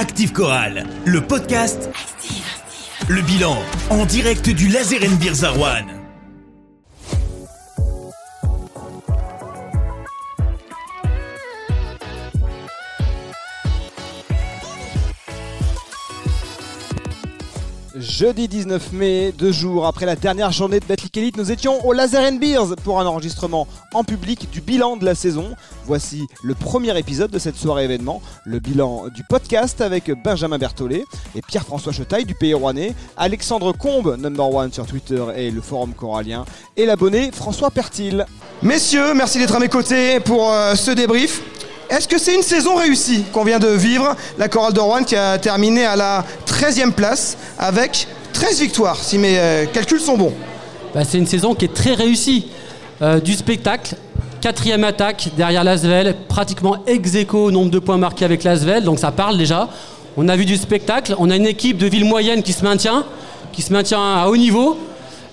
Active Chorale, le podcast. Le bilan en direct du Laser Beer Zarwan. Jeudi 19 mai, deux jours après la dernière journée de Betclic Elite, nous étions au Laser Beers pour un enregistrement en public du bilan de la saison. Voici le premier épisode de cette soirée événement, le bilan du podcast avec Benjamin Berthollet et Pierre-François Chetaille du Pays Rouennais, Alexandre Combe, number one sur Twitter et le forum corallien, et l'abonné François Pertil. Messieurs, merci d'être à mes côtés pour euh, ce débrief. Est-ce que c'est une saison réussie qu'on vient de vivre? La Chorale de Rouen qui a terminé à la 13e place avec 13 victoires, si mes euh, calculs sont bons. Bah, c'est une saison qui est très réussie. Euh, du spectacle, quatrième attaque derrière Lasvel, pratiquement ex aequo au nombre de points marqués avec Lasvel, donc ça parle déjà. On a vu du spectacle, on a une équipe de ville moyenne qui se maintient, qui se maintient à haut niveau.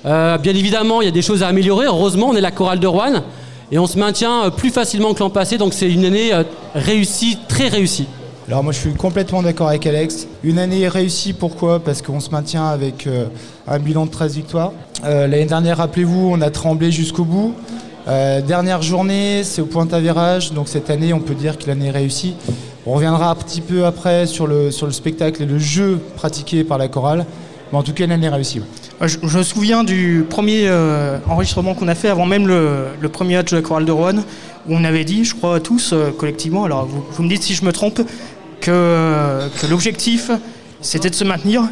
Euh, bien évidemment, il y a des choses à améliorer. Heureusement, on est la chorale de Rouen et on se maintient plus facilement que l'an passé, donc c'est une année réussie, très réussie. Alors moi je suis complètement d'accord avec Alex. Une année réussie, pourquoi? Parce qu'on se maintient avec euh, un bilan de 13 victoires. L'année dernière, rappelez-vous, on a tremblé jusqu'au bout. dernière journée, c'est au point d'avérage, donc cette année on peut dire que l'année est réussie. On reviendra un petit peu après sur le, sur le spectacle et le jeu pratiqué par la chorale. Mais en tout cas, l'année réussie. Je, me souviens du premier euh, enregistrement qu'on a fait avant même le, premier match de la chorale de Rouen, où on avait dit, je crois tous euh, collectivement, alors vous, me dites si je me trompe, que, l'objectif c'était de se maintenir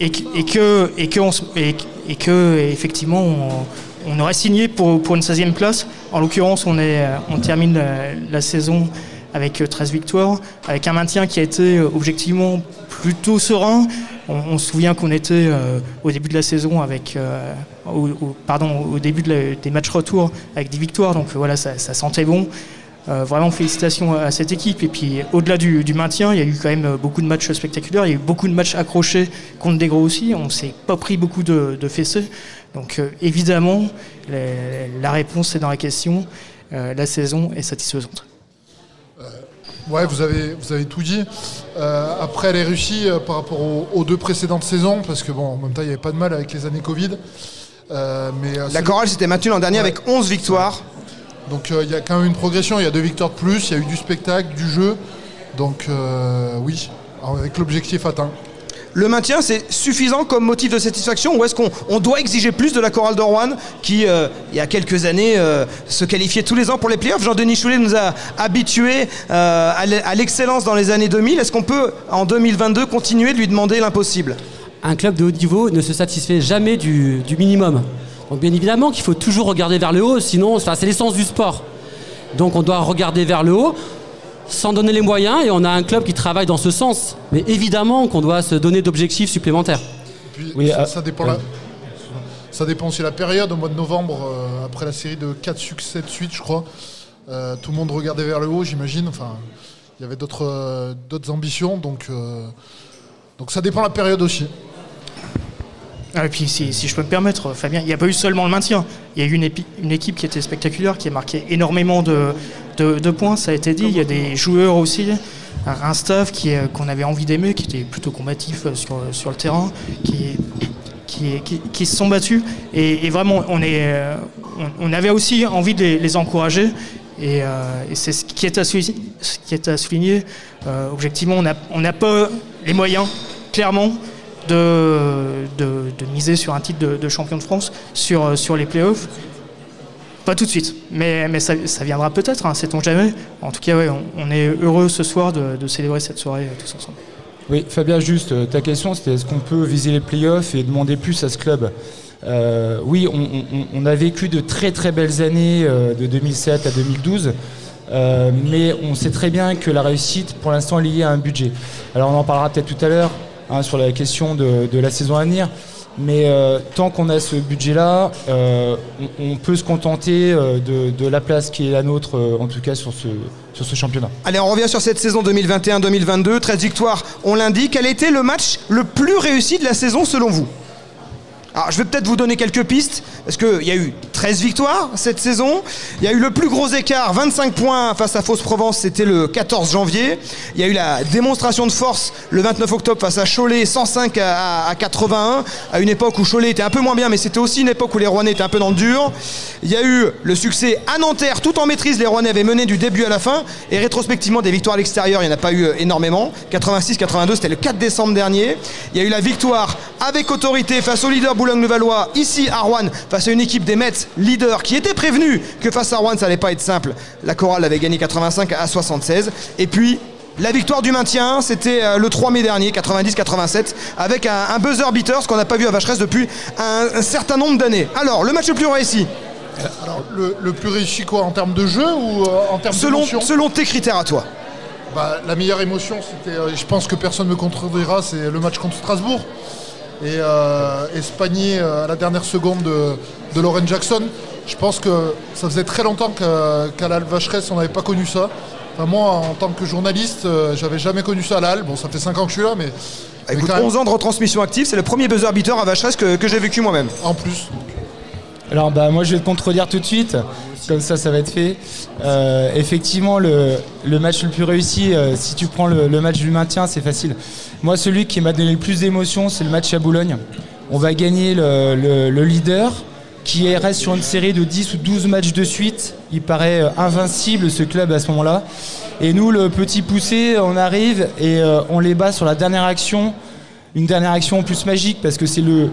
et, que, et, que, et, que effectivement on, aurait signé pour, une 16e place. En l'occurrence, on, on termine la, saison avec 13 victoires, avec un maintien qui a été objectivement plutôt serein. On, se souvient qu'on était euh, au début de la saison avec, euh, pardon, au début des matchs retour avec 10 victoires, donc voilà, ça, sentait bon. Euh, vraiment félicitations à cette équipe. Et puis au-delà du, maintien, il y a eu quand même beaucoup de matchs spectaculaires. Il y a eu beaucoup de matchs accrochés contre des gros aussi. On s'est pas pris beaucoup de, de fessées. Donc évidemment, la réponse est dans la question. la saison est satisfaisante. Ouais, vous avez, vous avez tout dit. Euh, après, elle est réussie euh, par rapport aux, deux précédentes saisons, parce que bon, en même temps, il n'y avait pas de mal avec les années Covid. Euh, mais, la chorale s'était maintenue l'an dernier avec 11 victoires. Donc il y a quand même une progression, il y a deux victoires de plus, il y a eu du spectacle, du jeu. Donc oui, avec l'objectif atteint. Le maintien, c'est suffisant comme motif de satisfaction ou est-ce qu'on doit exiger plus de la chorale d'Orwan qui, euh, il y a quelques années, euh, se qualifiait tous les ans pour les playoffs? Jean-Denis Choulet nous a habitués euh, à l'excellence dans les années 2000. Est-ce qu'on peut, en 2022, continuer de lui demander l'impossible? Un club de haut niveau ne se satisfait jamais du, minimum. Donc bien évidemment qu'il faut toujours regarder vers le haut, sinon c'est l'essence du sport. Donc on doit regarder vers le haut sans donner les moyens et on a un club qui travaille dans ce sens. Mais évidemment qu'on doit se donner d'objectifs supplémentaires. oui, ça, dépend ça dépend aussi de la période. Au mois de novembre, euh, après la série de 4 succès de suite, je crois, euh, tout le monde regardait vers le haut, j'imagine. Enfin, il y avait d'autres euh, ambitions. Donc, donc ça dépend de la période aussi. Ah, et puis, si, je peux me permettre, Fabien, il n'y a pas eu seulement le maintien. Il y a eu une, équipe qui était spectaculaire, qui a marqué énormément de, points, ça a été dit. Il y a des joueurs aussi, un staff qu'on avait envie d'aimer, qui était plutôt combatif euh, sur, sur le terrain, qui, se sont battus. Et, vraiment, euh, on, avait aussi envie de les, encourager. Euh, et, c'est. Ce qui est à souligner. objectivement, on n'a pas les moyens, clairement, de, miser sur un titre de, champion de France sur, sur les playoffs. Pas tout de suite, mais, ça, viendra peut-être, hein, sait-on jamais. En tout cas, on, est heureux ce soir de, célébrer cette soirée euh, tous ensemble. Oui, Fabien, juste euh, ta question, c'était est-ce qu'on peut viser les playoffs et demander plus à ce club? Euh, Oui, on, a vécu de très très belles années de 2007 à 2012. mais on sait très bien que la réussite, pour l'instant, est liée à un budget. Alors on en parlera peut-être tout à l'heure hein, sur la question de, la saison à venir. Mais euh, tant qu'on a ce budget-là, euh, on, peut se contenter euh, de, la place qui est la nôtre, en tout cas sur ce, sur ce championnat. Allez, on revient sur cette saison 2021-2022. 13 victoires, on l'indique. Quel était le match le plus réussi de la saison selon vous? Alors, je vais peut-être vous donner quelques pistes, parce qu'il y a eu 13 victoires cette saison? Il y a eu le plus gros écart, 25 points face à Fausse-Provence, c'était le 14 janvier. Il y a eu la démonstration de force le 29 octobre face à Cholet, 105 à, à 81, à une époque où Cholet était un peu moins bien, mais c'était aussi une époque où les Rouennais étaient un peu dans le dur. Il y a eu le succès à Nanterre, tout en maîtrise, les Rouennais avaient mené du début à la fin, et rétrospectivement des victoires à l'extérieur, il n'y en a pas eu euh, énormément. 86-82, c'était le 4 décembre dernier. Il y a eu la victoire avec autorité face au leader Boulogne-le-Valois, ici à Rouen, face à une équipe des Mets, leader, qui était prévenu que face à Rouen, ça n'allait pas être simple. La chorale avait gagné 85 à 76. Et puis, la victoire du maintien, c'était euh, le 3 mai dernier, 90-87, avec un, un buzzer beater, ce qu'on n'a pas vu à Vacheresse depuis un, un certain nombre d'années. Alors, le match le plus réussi, Alors, le, le plus réussi quoi En termes de jeu ou euh, en termes selon, d'émotion? selon tes critères à toi Bah, La meilleure émotion, c'était, euh, je pense que personne ne me contredira, c'est le match contre Strasbourg. Et euh, Espagné euh, à la dernière seconde de, de Lauren Jackson. Je pense que ça faisait très longtemps qu'à qu'à la Vacheresse, on n'avait pas connu ça. Enfin, moi, en tant que journaliste, euh, j'avais jamais connu ça à la Halle. Bon, ça fait 5 ans que je suis là, mais, Écoute, même, 11 ans de retransmission active, c'est le premier buzzer beater à Vacheresse que, que j'ai vécu moi-même. en plus. Alors bah moi je vais te contredire tout de suite, comme ça ça va être fait. Euh, effectivement le, match le plus réussi, euh, si tu prends le, match du maintien, c'est facile. Moi celui qui m'a donné le plus d'émotion, c'est le match à Boulogne. On va gagner le, le- le leader qui est- reste sur une série de 10 ou 12 matchs de suite. Il paraît euh, invincible ce club à ce moment-là. Et nous le petit poussé, on arrive et on les bat sur la dernière action. Une dernière action plus magique parce que c'est le,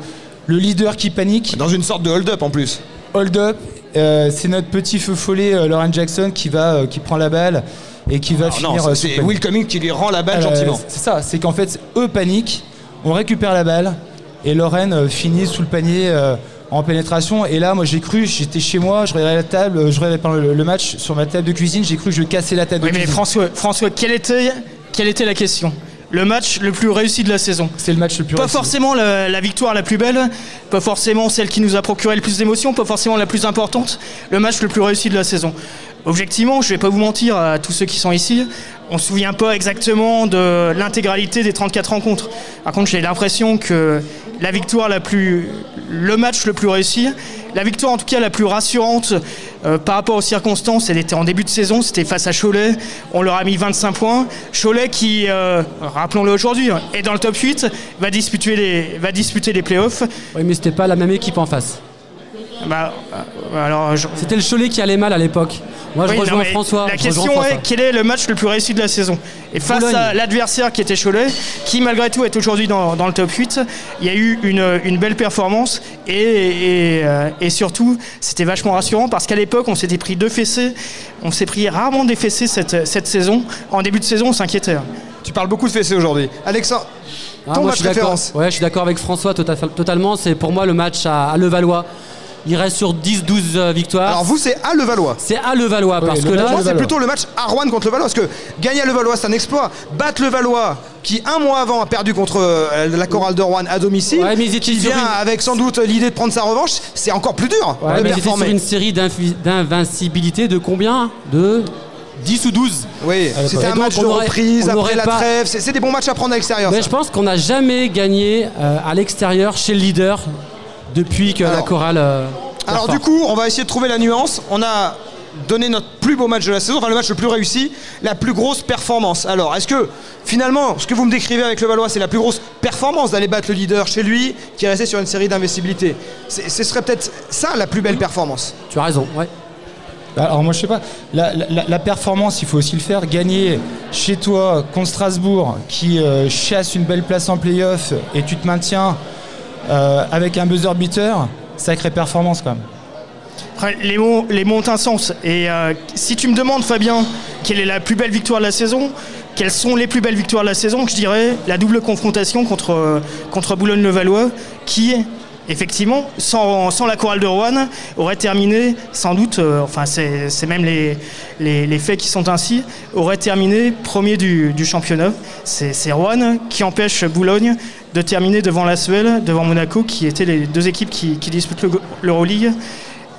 le leader qui panique. Dans une sorte de hold-up en plus. Hold up, euh, c'est notre petit feu follet euh, Lauren Jackson qui va euh, qui prend la balle et qui va Alors finir non, c'est. Will Cummings qui lui rend la balle Euh, gentiment. C'est ça, c'est qu'en fait eux paniquent, on récupère la balle et Lauren euh, finit sous le panier euh, en pénétration et là moi j'ai cru, j'étais chez moi, je regardais la table, je regardais pardon, le, le match sur ma table de cuisine, j'ai cru que je cassais la table Oui, de mais cuisine. François, François quelle, était, quelle était la question? Le match le plus réussi de la saison C'est le match le plus Pas réussi. forcément la, la victoire la plus belle, pas forcément celle qui nous a procuré le plus d'émotions, pas forcément la plus importante, le match le plus réussi de la saison. Objectivement, je vais pas vous mentir à tous ceux qui sont ici, on se souvient pas exactement de l'intégralité des 34 rencontres. Par contre, j'ai l'impression que la victoire la plus. le match le plus réussi, la victoire en tout cas la plus rassurante euh, par rapport aux circonstances, elle était en début de saison, c'était face à Cholet, on leur a mis 25 points. Cholet qui, euh, rappelons-le aujourd'hui, hein, est dans le top 8, va disputer les, va disputer les playoffs. Oui, mais c'était pas la même équipe en face. Bah, euh, alors, je- C'était le Cholet qui allait mal à l'époque. Moi, je Oui, rejoins François. La je question François. est quel est le match le plus réussi de la saison Et face Boulogne. à l'adversaire qui était Cholet, qui malgré tout est aujourd'hui dans, dans le top 8, il y a eu une, une belle performance et, et, euh, et surtout c'était vachement rassurant parce qu'à l'époque on s'était pris deux fessées, on s'est pris rarement des fessées cette, cette saison. En début de saison on s'inquiétait. Tu parles beaucoup de fessées aujourd'hui. Alexandre, Ah, ton moi, match je suis référence. Ouais, je suis d'accord avec François tota- totalement. C'est pour moi le match à, à Levallois. Il reste sur 10-12 euh, victoires. Alors vous, c'est à Levallois. c'est à Levallois parce le que là, c'est Levallois. plutôt le match à Rouen contre le Valois, parce que gagner à Levallois, c'est un exploit. Battre le Valois, qui un mois avant a perdu contre euh, la chorale de Rouen à domicile, Ouais, mais ils étaient qui sur vient une- avec sans doute l'idée de prendre sa revanche, c'est encore plus dur Ouais, de mais ils étaient sur une série d'invincibilité de combien? De 10 ou 12 Oui, c'était un donc, match de aurait- reprise après la pas- trêve. C'est c'est des bons matchs à prendre à l'extérieur. Mais ça. je pense qu'on n'a jamais gagné euh, à l'extérieur chez le leader depuis que la Alors- chorale. euh, Alors du coup, on va essayer de trouver la nuance. On a donné notre plus beau match de la saison, enfin le match le plus réussi, la plus grosse performance. Alors, est-ce que finalement, ce que vous me décrivez avec le Valois, c'est la plus grosse performance d'aller battre le leader chez lui, qui est resté sur une série d'investibilité? C'est- Ce serait peut-être ça la plus belle performance. Tu as raison, ouais. Alors moi je sais pas, la, la- la performance il faut aussi le faire, gagner chez toi contre Strasbourg qui euh, chasse une belle place en playoff et tu te maintiens euh, avec un buzzer beater, sacrée performance quand même. Les mots, les mots ont un sens. Et euh, si tu me demandes, Fabien, quelle est la plus belle victoire de la saison, quelles sont les plus belles victoires de la saison, je dirais la double confrontation contre, euh, contre Boulogne-le-Valois, qui, effectivement, sans, la chorale de Rouen, aurait terminé, sans doute, euh, enfin, c'est même les, faits qui sont ainsi, aurait terminé premier du, championnat. C'est Rouen qui empêche Boulogne de terminer devant la Suède, devant Monaco, qui étaient les deux équipes qui, disputent le- l'Euroleague.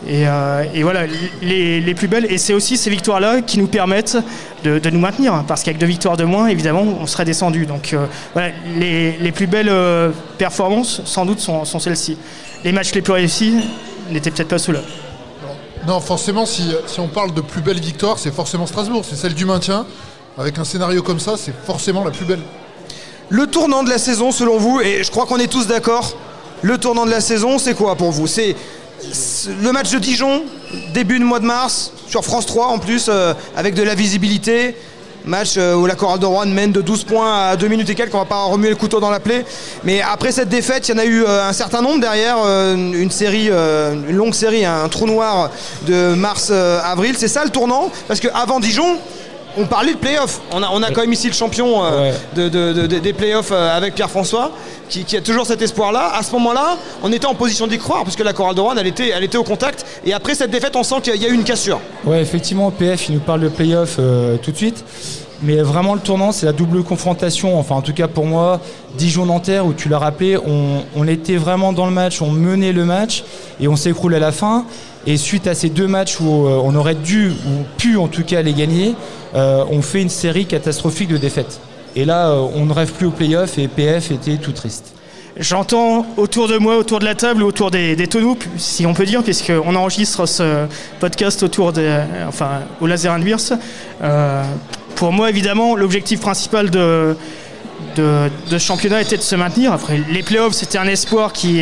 Et, euh, et voilà, les, les plus belles. Et c'est aussi ces victoires-là qui nous permettent de, de nous maintenir. hein, Parce qu'avec deux victoires de moins, évidemment, on serait descendu. Donc euh, voilà, les, les plus belles euh, performances, sans doute, sont, sont celles-ci. Les matchs les plus réussis n'étaient peut-être pas ceux-là. Non, forcément, si, si on parle de plus belle victoire, c'est forcément Strasbourg. C'est celle du maintien. Avec un scénario comme ça, c'est forcément la plus belle. Le tournant de la saison, selon vous, et je crois qu'on est tous d'accord, le tournant de la saison, c'est quoi pour vous? C'est le match de Dijon, début de mois de mars, sur France 3 en plus, euh, avec de la visibilité. Match euh, où la Chorale de Rouen mène de 12 points à 2 minutes et quelques, on va pas remuer le couteau dans la plaie. Mais après cette défaite, il y en a eu euh, un certain nombre derrière, une série, une longue série, un trou noir de mars-avril. C'est ça le tournant? Parce qu'avant Dijon, on parlait de playoffs. On a, on a quand même ici le champion des playoffs avec Pierre-François qui, a toujours cet espoir-là. À ce moment-là, on était en position d'y croire, parce que la Chorale de Rouen, elle était, elle était au contact. Et après cette défaite, on sent qu'il y a eu une cassure. Ouais, effectivement, PF, il nous parle de playoff euh, tout de suite. Mais vraiment, le tournant, c'est la double confrontation. Enfin, en tout cas, pour moi, Dijon-Nanterre, où tu l'as rappelé, on, était vraiment dans le match, on menait le match et on s'écroule à la fin. Et suite à ces deux matchs où euh, on aurait dû, ou pu en tout cas les gagner, euh, on fait une série catastrophique de défaites. Et là, euh, on ne rêve plus au playoff et PF était tout triste. J'entends autour de moi, autour de la table, autour des, des tonneaux, si on peut dire, puisqu'on enregistre ce podcast autour des, enfin, au Laser and euh, pour moi, évidemment, l'objectif principal de, ce championnat était de se maintenir. Après, les playoffs, c'était un espoir qui,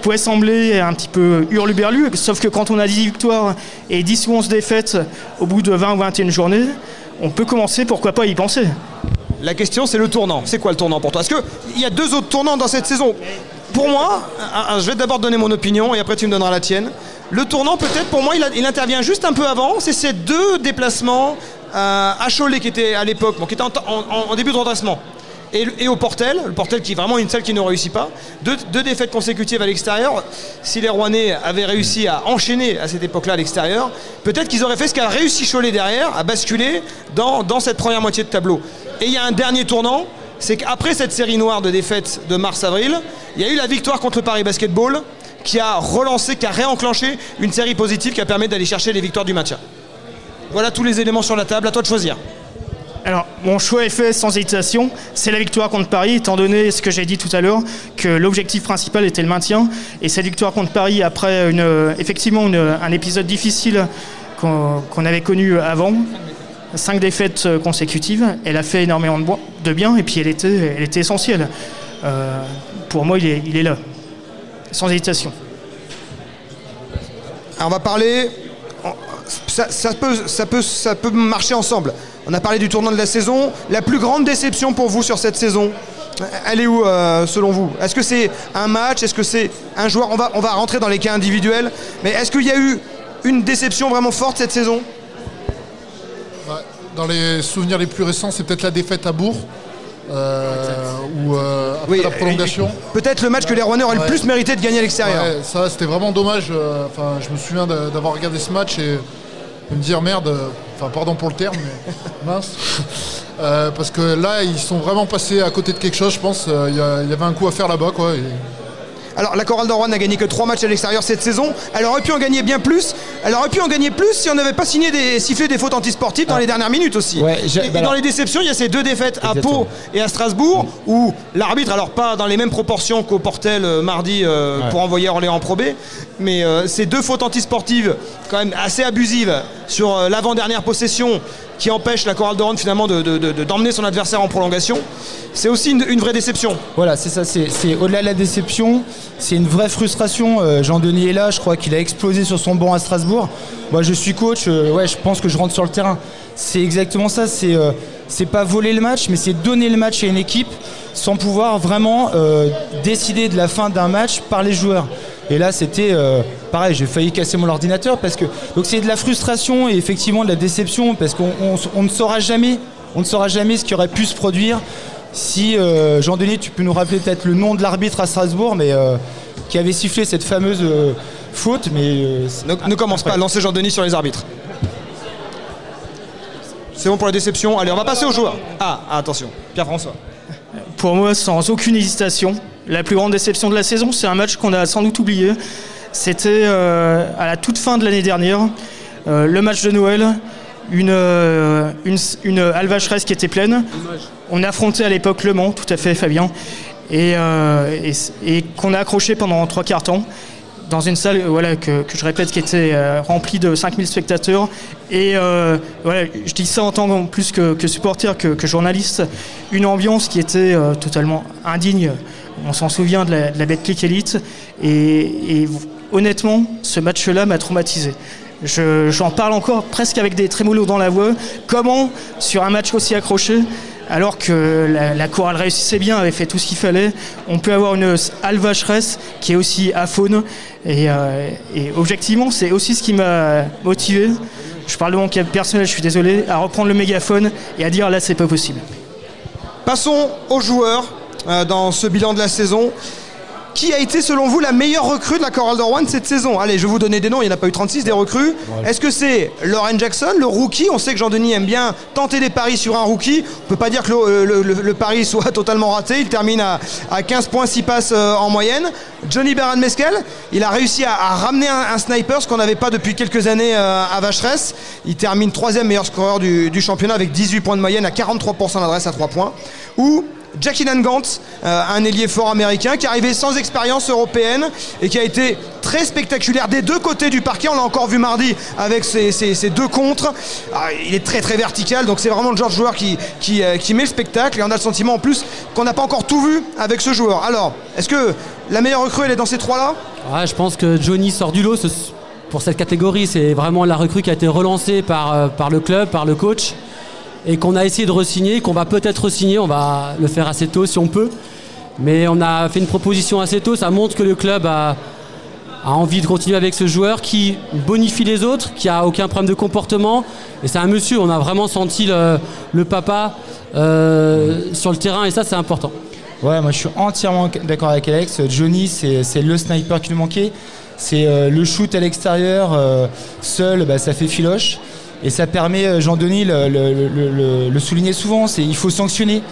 pouvait sembler un petit peu hurluberlu, sauf que quand on a 10 victoires et 10 ou 11 défaites au bout de 20 ou 21 journées, on peut commencer, pourquoi pas y penser. La question, c'est le tournant. C'est quoi le tournant pour toi? Est-ce qu'il y a deux autres tournants dans cette saison? Pour moi, je vais d'abord donner mon opinion et après tu me donneras la tienne. Le tournant, peut-être, pour moi, il, intervient juste un peu avant. C'est ces deux déplacements à Cholet qui était à l'époque, qui était en début de redressement et, au Portel, le Portel qui est vraiment une salle qui ne réussit pas. Deux, défaites consécutives à l'extérieur. Si les Rouennais avaient réussi à enchaîner à cette époque-là à l'extérieur, peut-être qu'ils auraient fait ce qu'a réussi Cholet derrière, à basculer dans, dans cette première moitié de tableau. Et il y a un dernier tournant, c'est qu'après cette série noire de défaites de mars-avril, il y a eu la victoire contre le Paris Basketball qui a relancé, qui a réenclenché une série positive qui a permis d'aller chercher les victoires du match. Voilà tous les éléments sur la table, à toi de choisir. Alors, mon choix est fait sans hésitation. C'est la victoire contre Paris, étant donné ce que j'ai dit tout à l'heure, que l'objectif principal était le maintien. Et cette victoire contre Paris, après une, effectivement un épisode difficile qu'on avait connu avant, cinq défaites consécutives, elle a fait énormément de bien et puis elle était, elle était essentielle. Euh, pour moi, il est, il est là, sans hésitation. Alors on va parler. Ça, peut, ça, peut, ça peut marcher ensemble. On a parlé du tournant de la saison. La plus grande déception pour vous sur cette saison, elle est où euh, selon vous? Est-ce que c'est un match? Est-ce que c'est un joueur? On va, on va rentrer dans les cas individuels. Mais est-ce qu'il y a eu une déception vraiment forte cette saison? Dans les souvenirs les plus récents, c'est peut-être la défaite à Bourg. Euh, ou euh, après la prolongation. Peut-être le match que les Rouennais auraient le plus mérité de gagner à l'extérieur. ça c'était vraiment dommage. Enfin, je me souviens d'avoir regardé ce match et de me dire merde, enfin pardon pour le terme, mais mince. Euh, parce que là, ils sont vraiment passés à côté de quelque chose, je pense. Euh, il y, avait un coup à faire là-bas, quoi. Alors la Chorale d'Orouen n'a gagné que 3 matchs à l'extérieur cette saison. Elle aurait pu en gagner bien plus. Elle aurait pu en gagner plus si on n'avait pas signé des sifflés des fautes antisportives dans ah. les dernières minutes aussi. et, bah dans les déceptions, il y a ces deux défaites à Pau et à Strasbourg où l'arbitre, alors pas dans les mêmes proportions qu'au Portel euh, mardi pour envoyer Orléans en Pro mais ces deux fautes antisportives quand même assez abusives sur l'avant-dernière possession qui empêche la chorale de Ronde finalement d'emmener son adversaire en prolongation. C'est aussi une, vraie déception. Voilà, c'est ça, c'est au-delà de la déception, c'est une vraie frustration. Euh, Jean-Denis est là, je crois qu'il a explosé sur son banc à Strasbourg. Moi je suis coach, euh, ouais, je pense que je rentre sur le terrain. C'est exactement ça, c'est euh, c'est pas voler le match, mais c'est donner le match à une équipe sans pouvoir vraiment décider de la fin d'un match par les joueurs. Et là, c'était euh, pareil, j'ai failli casser mon ordinateur parce que donc c'est de la frustration et effectivement de la déception parce qu'on ne saura jamais, on ne saura jamais ce qui aurait pu se produire si euh, Jean-Denis, tu peux nous rappeler peut-être le nom de l'arbitre à Strasbourg, mais euh, qui avait sifflé cette fameuse faute, mais ne, commence pas à lancer Jean-Denis sur les arbitres. C'est bon pour la déception. Allez, on va passer aux joueurs. Ah, attention, Pierre-François. Pour moi, sans aucune hésitation, la plus grande déception de la saison, c'est un match qu'on a sans doute oublié. C'était euh, à la toute fin de l'année dernière, euh, le match de Noël, une, euh, une, une alvacheresse qui était pleine. On affrontait à l'époque Le Mans, tout à fait Fabien, et, et, qu'on a accroché pendant trois quarts temps. Dans une salle voilà, que, je répète qui était euh, remplie de 5000 spectateurs. Et euh, voilà, je dis ça en tant que plus que, supporter, que, journaliste, une ambiance qui était euh, totalement indigne. On s'en souvient de la, de la Elite. Et, honnêtement, ce match-là m'a traumatisé. Je- J'en parle encore presque avec des trémolos dans la voix. Comment, sur un match aussi accroché, alors que la, la chorale réussissait bien, avait fait tout ce qu'il fallait, on peut avoir une Al Vacheresse qui est aussi aphone. Et, euh, et objectivement, c'est aussi ce qui m'a motivé. Je parle de mon cas personnel, je suis désolé, à reprendre le mégaphone et à dire là, c'est pas possible. Passons aux joueurs euh, dans ce bilan de la saison. Qui a été selon vous la meilleure recrue de la Coral One cette saison? Allez, je vais vous donner des noms, il n'y en a pas eu 36 des recrues. Est-ce que c'est Lauren Jackson, le rookie? On sait que Jean-Denis aime bien tenter des paris sur un rookie. On ne peut pas dire que le, le- le- le pari soit totalement raté. Il termine à, à 15 points, 6 passes euh, en moyenne. Johnny Beran Meskel, il a réussi à, à ramener un, un sniper, ce qu'on n'avait pas depuis quelques années euh, à Vacheresse. Il termine troisième meilleur scoreur du, du championnat avec 18 points de moyenne à 43% d'adresse à 3 points. Ou Jackie Nangant, euh, un ailier fort américain qui est arrivé sans expérience européenne et qui a été très spectaculaire des deux côtés du parquet. On l'a encore vu mardi avec ses, deux contres. Ah, il est très très vertical, donc c'est vraiment le genre de joueur euh, qui met le spectacle. Et on a le sentiment en plus qu'on n'a pas encore tout vu avec ce joueur. Alors, est-ce que la meilleure recrue, elle est dans ces trois-là? Ouais, je pense que Johnny sort du lot pour cette catégorie. C'est vraiment la recrue qui a été relancée par, euh, par le club, par le coach, et qu'on a essayé de re-signer, qu'on va peut-être re-signer. On va le faire assez tôt si on peut. Mais on a fait une proposition assez tôt. Ça montre que le club a, envie de continuer avec ce joueur qui bonifie les autres, qui a aucun problème de comportement. Et c'est un monsieur, on a vraiment senti le, papa euh, sur le terrain, et ça, c'est important. Ouais, moi je suis entièrement d'accord avec Alex. Johnny, c'est c'est le sniper qui nous manquait. C'est euh, le shoot à l'extérieur, euh, seul, bah, ça fait filoche. Et ça permet, euh, Jean-Denis le, le, le- le- le soulignait souvent, c'est il faut sanctionner.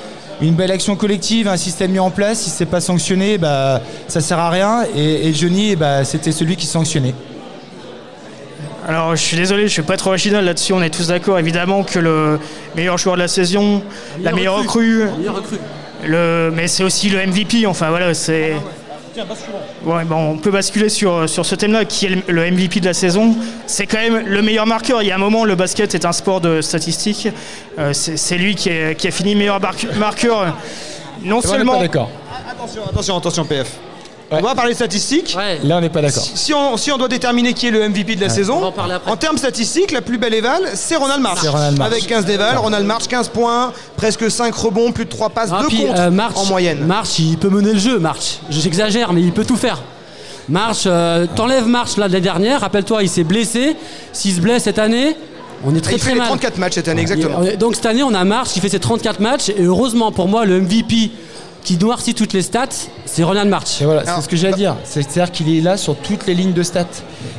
Une belle action collective, un système mis en place, si c'est pas sanctionné, bah, ça sert à rien. Et, et Johnny, bah, c'était celui qui sanctionnait. Alors, je suis désolé, je suis pas trop original là-dessus. On est tous d'accord, évidemment, que le meilleur joueur de la saison, la meilleure recrue, Meilleure recrue. le, mais c'est aussi le MVP. Enfin, voilà, c'est. Ouais, bon, on peut basculer sur, sur ce thème-là, qui est le, le MVP de la saison. C'est quand même le meilleur marqueur. Il y a un moment, le basket est un sport de statistiques. Euh, c'est lui qui, est- qui a fini meilleur marque- marqueur. Non seulement. pas d'accord. Attention, attention, attention, PF. On va parler statistiques. Ouais. Là, on n'est pas d'accord. Si, si on, si on doit déterminer qui est le MVP de la On saison, va en parler après. en termes statistiques, la plus belle éval, c'est Ronald March. C'est Ronald March. Avec 15 dévals, Ronald March, 15 points, presque 5 rebonds, plus de 3 passes, Ah, 2 puis, comptes euh, March, en moyenne. March, il peut mener le jeu, March. J'exagère, mais il peut tout faire. March, euh, t'enlèves March là, de l'année dernière, rappelle-toi, il s'est blessé. S'il se blesse cette année, on est très il fait très les mal. 34 matchs cette année, exactement. Et, euh, Donc cette année, on a March qui fait ses 34 matchs. Et heureusement pour moi, le MVP qui noircit toutes les stats, c'est Ronald March. Et voilà, c'est ce que j'ai à dire. C'est-à-dire qu'il est là sur toutes les lignes de stats.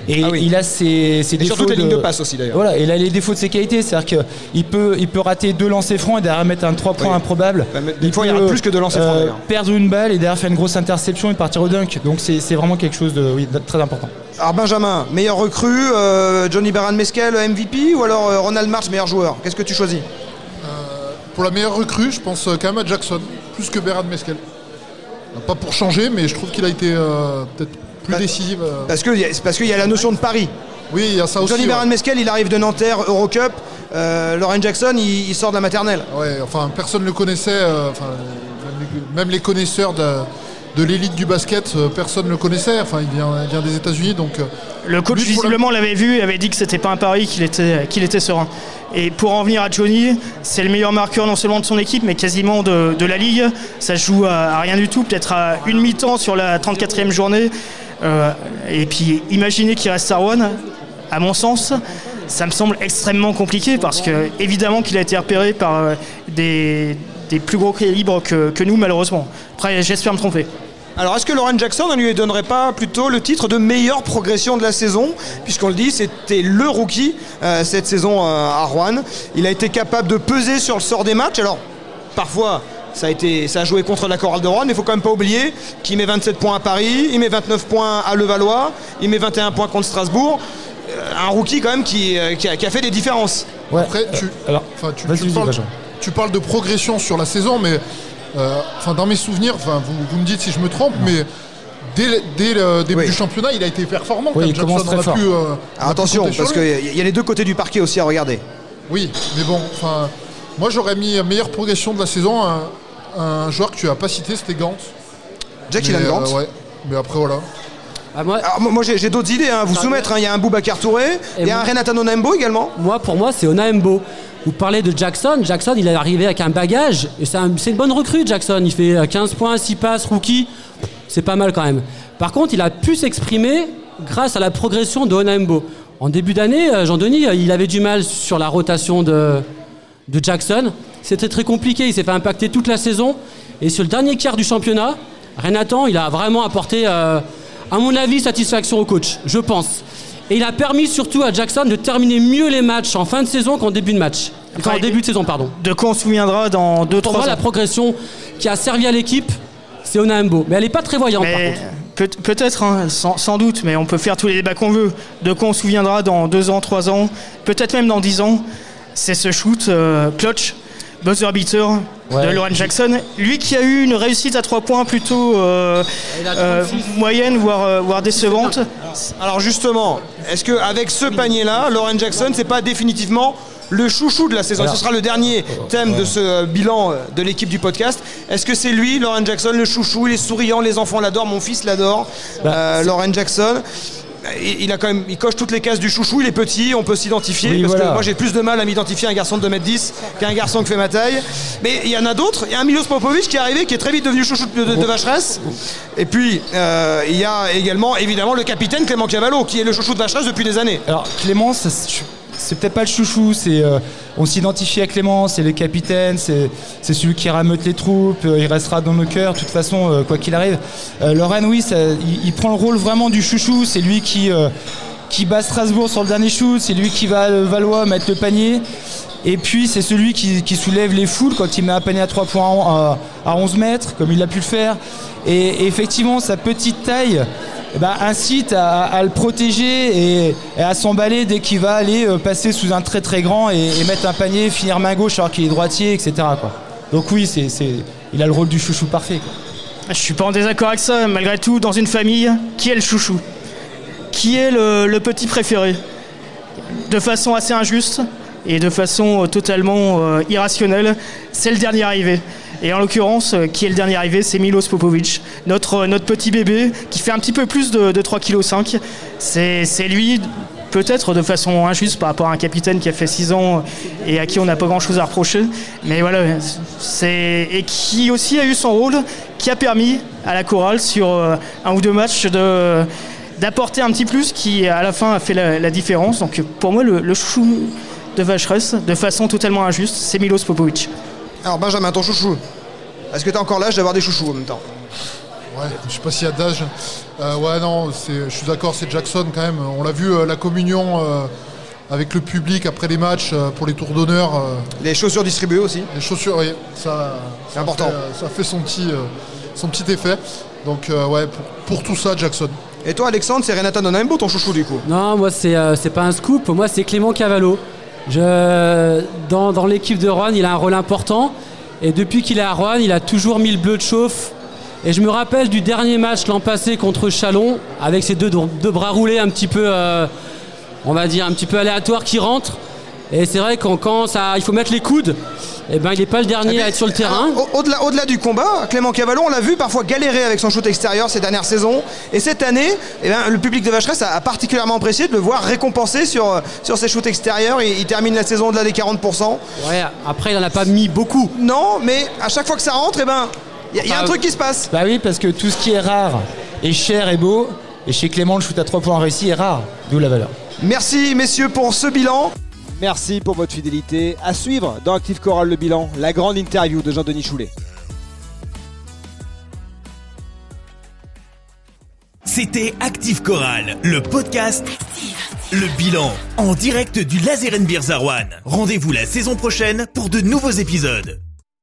Et Ah oui. il a ses, ses Et défauts. sur toutes les lignes de passe aussi d'ailleurs. Voilà, et il a les défauts de ses qualités. C'est-à-dire qu'il peut, il peut rater deux lancers francs et derrière mettre un 3 points Oui. improbable. Bah, des fois, il y aura plus que deux lancers francs, d'ailleurs. Perdre une balle et derrière faire une grosse interception et partir au dunk. Donc c'est c'est vraiment quelque chose de, oui, de très important. Alors Benjamin, meilleur recrue, euh, Johnny Baran Mescal, MVP ou alors euh, Ronald March, meilleur joueur? Qu'est-ce que tu choisis? Pour la meilleure recrue, je pense euh, quand même à Jackson, plus que Berad Meskel. Pas pour changer, mais je trouve qu'il a été euh, peut-être plus Bah, décisif. euh. Parce qu'il y a la notion de pari. Oui, il y a ça aussi. Johnny ouais. Baran Mescal, il arrive de Nanterre, Eurocup. Euh, Lauren Jackson, il, il sort de la maternelle. Ouais, enfin, personne ne le connaissait. euh, enfin, même les- connaisseurs de, de l'élite du basket, personne ne le connaissait. Enfin, il vient, il vient des États-Unis, donc. Le coach visiblement l'avait vu et avait dit que c'était pas un pari, qu'il était, qu'il était serein. Et pour en venir à Johnny, c'est le meilleur marqueur non seulement de son équipe, mais quasiment de, de la ligue. Ça joue à, à rien du tout, peut-être à une mi-temps sur la 34e journée. Euh, et puis imaginez qu'il reste à Rouen, à mon sens, ça me semble extrêmement compliqué parce que évidemment qu'il a été repéré par euh, des, des plus gros calibres que, que nous malheureusement. Après j'espère me tromper. Alors, est-ce que Lauren Jackson ne lui donnerait pas plutôt le titre de meilleure progression de la saison? Puisqu'on le dit, c'était le rookie euh, cette saison euh, à Rouen. Il a été capable de peser sur le sort des matchs. Alors, parfois, ça a, été, ça a joué contre la chorale de Rouen, mais il faut quand même pas oublier qu'il met 27 points à Paris, il met 29 points à Levallois, il met 21 points contre Strasbourg. Euh, un rookie quand même qui, euh, qui a, qui a fait des différences. Ouais. Après, tu, Euh, alors, tu, tu parles, Benjamin. tu parles de progression sur la saison, mais enfin, dans mes souvenirs, enfin, vous, vous me dites si je me trompe, mais dès, dès le début Oui. du championnat, il a été performant. Oui, il commence très fort. pu, euh, attention, parce qu'il y a les deux côtés du parquet aussi à regarder. Oui, mais bon, enfin, moi j'aurais mis meilleure progression de la saison à un, un joueur que tu as pas cité, c'était Gant. Jack Mais, Ilan Gant. euh, ouais, mais après voilà. Ah, moi, Alors, moi, moi, j'ai d'autres idées hein, à vous soumettre. hein. Il y a un Boubacar Touré, il y a moi- un Renata Nonembo également. moi, pour moi, c'est Onaembo. Vous parlez de Jackson. Jackson, il est arrivé avec un bagage. Et c'est un- c'est une bonne recrue, Jackson. Il fait euh, 15 points, 6 passes, rookie. C'est pas mal quand même. Par contre, il a pu s'exprimer grâce à la progression de Onaembo. En début d'année, euh, Jean-Denis, euh, il avait du mal sur la rotation de, Jackson. C'était très compliqué. Il s'est fait impacter toute la saison. Et sur le dernier quart du championnat, Renatan, il a vraiment apporté, euh, à mon avis, satisfaction au coach, je pense. Et il a permis surtout à Jackson de terminer mieux les matchs en fin de saison qu'en début de match. Enfin, en début de saison, pardon. De quoi on se souviendra dans Pour 2-3 moi, ans. la progression qui a servi à l'équipe, c'est Onaembo. Mais elle n'est pas très voyante, par contre. peut- peut-être, hein, sans, sans doute, mais on peut faire tous les débats qu'on veut. De quoi on se souviendra dans 2 ans, 3 ans, peut-être même dans 10 ans. C'est ce shoot euh, clutch, buzzer beater Ouais. de Lauren Jackson. Lui qui a eu une réussite à 3 points plutôt euh, euh, 36. moyenne, voire, euh, voire décevante. Alors justement, est-ce qu'avec ce panier-là, Lauren Jackson, c'est pas définitivement le chouchou de la saison? Alors- Ce sera le dernier thème de ce euh, bilan euh, de l'équipe du podcast. Est-ce que c'est lui, Lauren Jackson, le chouchou? Il est souriant, les enfants l'adorent, mon fils l'adore. Bah, Euh, Lauren Jackson. Il a quand même, il coche toutes les cases du chouchou, il est petit, on peut s'identifier. Oui, parce que voilà. moi j'ai plus de mal à m'identifier à un garçon de 2m10 qu'à un garçon qui fait ma taille. Mais il y en a d'autres. Il y a un Milos Popovic qui est arrivé, qui est très vite devenu chouchou de, de, de Vacheresse. Et puis euh, il y a également évidemment le capitaine Clément Cavallo, qui est le chouchou de Vacheresse depuis des années. Alors Clément, ça, c'est peut-être pas le chouchou, c'est euh, on s'identifie à Clément, c'est le capitaine, c'est c'est celui qui rameute les troupes, euh, il restera dans nos cœurs, de toute façon, euh, quoi qu'il arrive. Lorraine, oui, il, prend le rôle vraiment du chouchou, c'est lui qui, qui bat Strasbourg sur le dernier shoot, c'est lui qui va Valois mettre le panier. Et puis c'est celui qui, soulève les foules quand il met un panier à 3 points à, à 11 mètres, comme il a pu le faire. Et effectivement, sa petite taille ben, incite à, le protéger et, à s'emballer dès qu'il va aller euh, passer sous un très très grand et, et mettre un panier, finir main gauche alors qu'il est droitier, etc. Quoi. Donc oui, c'est, il a le rôle du chouchou parfait. quoi. Je suis pas en désaccord avec ça, malgré tout, dans une famille, qui est le chouchou? Qui est le petit préféré? De façon assez injuste et de façon euh, totalement euh, irrationnelle, c'est le dernier arrivé. Et en l'occurrence, euh, qui est le dernier arrivé C'est Milos Popovic, notre, notre petit bébé qui fait un petit peu plus de, de 3,5 kg. C'est lui, peut-être de façon injuste par rapport à un capitaine qui a fait 6 ans et à qui on n'a pas grand-chose à reprocher. Mais voilà, et qui aussi a eu son rôle, qui a permis à la chorale sur un ou deux matchs de d'apporter un petit plus qui à la fin a fait la, différence. Donc pour moi, le, chouchou de Vacheresse, de façon totalement injuste, c'est Milos Popovic. Alors Benjamin, ton chouchou. Est-ce que tu as encore l'âge d'avoir des chouchous en même temps? Ouais, je sais pas s'il y a d'âge. Euh, ouais, non, c'est- je suis d'accord, c'est Jackson quand même. On l'a vu, euh, la communion euh, avec le public après les matchs, euh, pour les tours d'honneur, euh, Les chaussures distribuées aussi. les chaussures, oui, ça, C'est important. fait, ça fait son petit, euh, son petit effet. Donc, euh, ouais, pour, pour tout ça, Jackson. Et toi Alexandre, c'est Renata Nonaimbo ton chouchou du coup? Non, moi, c'est euh, c'est pas un scoop. Pour moi, c'est Clément Cavallo. Dans l'équipe de Rouen, il a un rôle important. Et depuis qu'il est à Rouen, il a toujours mis le bleu de chauffe. Et je me rappelle du dernier match l'an passé contre Chalon, avec ses deux, bras roulés un petit peu, euh, on va dire, un petit peu aléatoires qui rentrent. Et c'est vrai qu'on quand ça, il faut mettre les coudes. Et ben, il n'est pas le dernier à être sur le terrain. Au- Au-delà du combat, Clément Cavallo, on l'a vu parfois galérer avec son shoot extérieur ces dernières saisons. Et cette année, eh ben, le public de Vacheresse a, a particulièrement apprécié de le voir récompensé sur, sur ses shoots extérieurs. Il, il termine la saison au-delà des 40%. Ouais, après, il n'en a pas mis beaucoup. Non, mais à chaque fois que ça rentre, eh ben, il y, a- y a un Ah, truc qui se passe. Bah oui, parce que tout ce qui est rare est cher et beau. Et chez Clément, le shoot à 3 points réussi est rare, d'où la valeur. Merci messieurs pour ce bilan. Merci pour votre fidélité. À suivre dans Active Chorale le bilan, la grande interview de Jean-Denis Choulet. C'était Active Chorale, le podcast Le bilan en direct du Laser Beers Rouen. Rendez-vous la saison prochaine pour de nouveaux épisodes.